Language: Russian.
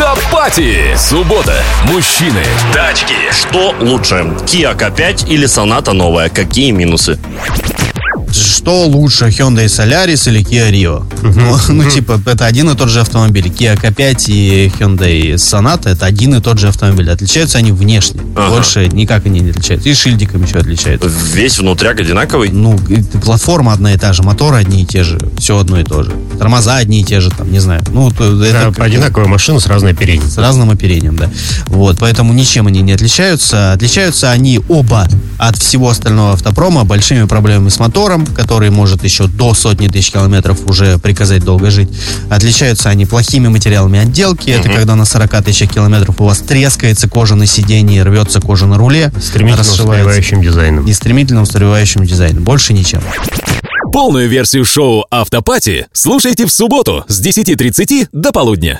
Автопати. Суббота. Мужчины. Тачки. Что лучше, Kia K5 или Sonata новая? Какие минусы? Что лучше, Hyundai Solaris или Kia Rio? Ну, ну, типа, это один и тот же автомобиль. Kia K5 и Hyundai Sonata это один и тот же автомобиль. Отличаются они внешне. Ага. Больше никак они не отличаются. И шильдиком еще отличаются. Весь внутряк одинаковый? Ну, платформа одна и та же, моторы одни и те же, все одно и то же. Тормоза одни и те же, там, не знаю. Ну, то это как- одинаковая машина с разной оперением. с разным оперением, да. Вот, поэтому ничем они не отличаются. Отличаются они оба от всего остального автопрома большими проблемами с мотором, который может еще до сотни тысяч километров уже приказать долго жить. Отличаются они плохими материалами отделки. Это когда на 40 тысячах километров у вас трескается кожа на сиденье, рвется кожа на руле, Стремительно устаревающим дизайном. И стремительно устаревающим дизайном. Больше ничем. Полную версию шоу Автопати слушайте в субботу с 10.30 до полудня.